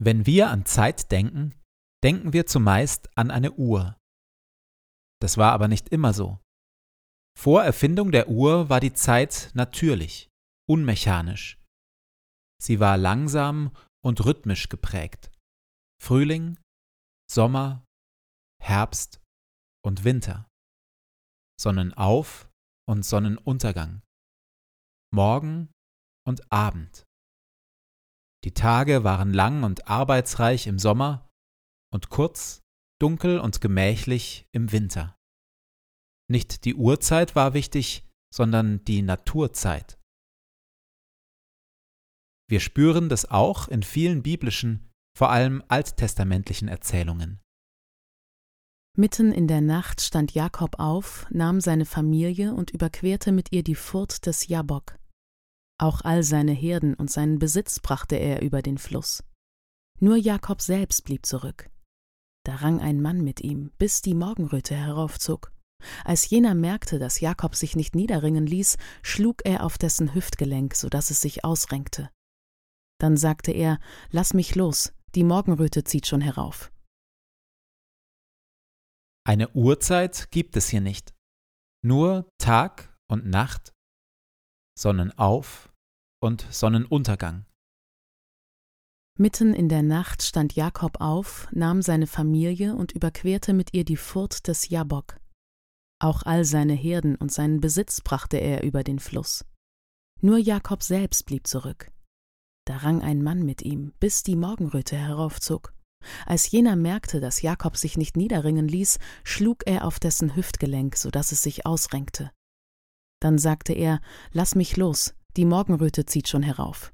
Wenn wir an Zeit denken, denken wir zumeist an eine Uhr. Das war aber nicht immer so. Vor Erfindung der Uhr war die Zeit natürlich, unmechanisch. Sie war langsam und rhythmisch geprägt. Frühling, Sommer, Herbst und Winter. Sonnenauf und Sonnenuntergang. Morgen und Abend. Die Tage waren lang und arbeitsreich im Sommer und kurz, dunkel und gemächlich im Winter. Nicht die Uhrzeit war wichtig, sondern die Naturzeit. Wir spüren das auch in vielen biblischen, vor allem alttestamentlichen Erzählungen. Mitten in der Nacht stand Jakob auf, nahm seine Familie und überquerte mit ihr die Furt des Jabok. Auch all seine Herden und seinen Besitz brachte er über den Fluss. Nur Jakob selbst blieb zurück. Da rang ein Mann mit ihm, bis die Morgenröte heraufzog. Als jener merkte, dass Jakob sich nicht niederringen ließ, schlug er auf dessen Hüftgelenk, so dass es sich ausrenkte. Dann sagte er: Lass mich los, die Morgenröte zieht schon herauf. Eine Uhrzeit gibt es hier nicht. Nur Tag und Nacht, Sonnenauf und Sonnenuntergang. Mitten in der Nacht stand Jakob auf, nahm seine Familie und überquerte mit ihr die Furt des Jabok. Auch all seine Herden und seinen Besitz brachte er über den Fluss. Nur Jakob selbst blieb zurück. Da rang ein Mann mit ihm, bis die Morgenröte heraufzog. Als jener merkte, dass Jakob sich nicht niederringen ließ, schlug er auf dessen Hüftgelenk, so dass es sich ausrenkte. Dann sagte er: Lass mich los, die Morgenröte zieht schon herauf.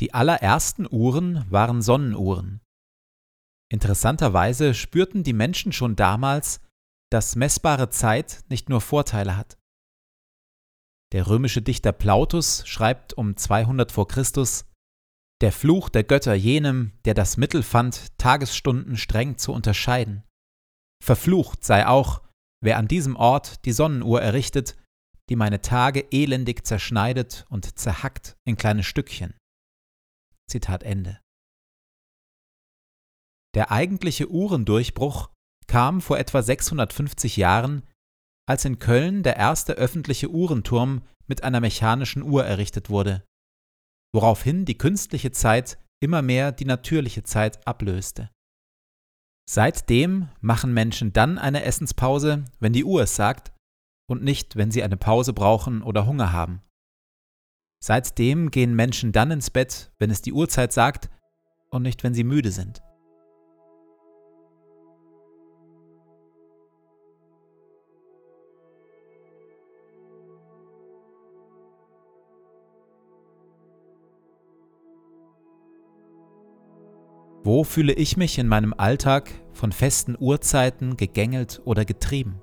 Die allerersten Uhren waren Sonnenuhren. Interessanterweise spürten die Menschen schon damals, dass messbare Zeit nicht nur Vorteile hat. Der römische Dichter Plautus schreibt um 200 vor Christus Der Fluch der Götter jenem, der das Mittel fand, Tagesstunden streng zu unterscheiden. Verflucht sei auch, wer an diesem Ort die Sonnenuhr errichtet, die meine Tage elendig zerschneidet und zerhackt in kleine Stückchen. Zitat Ende. Der eigentliche Uhrendurchbruch kam vor etwa 650 Jahren, als in Köln der erste öffentliche Uhrenturm mit einer mechanischen Uhr errichtet wurde, woraufhin die künstliche Zeit immer mehr die natürliche Zeit ablöste. Seitdem machen Menschen dann eine Essenspause, wenn die Uhr es sagt, und nicht, wenn sie eine Pause brauchen oder Hunger haben. Seitdem gehen Menschen dann ins Bett, wenn es die Uhrzeit sagt, und nicht, wenn sie müde sind. Wo fühle ich mich in meinem Alltag von festen Uhrzeiten gegängelt oder getrieben?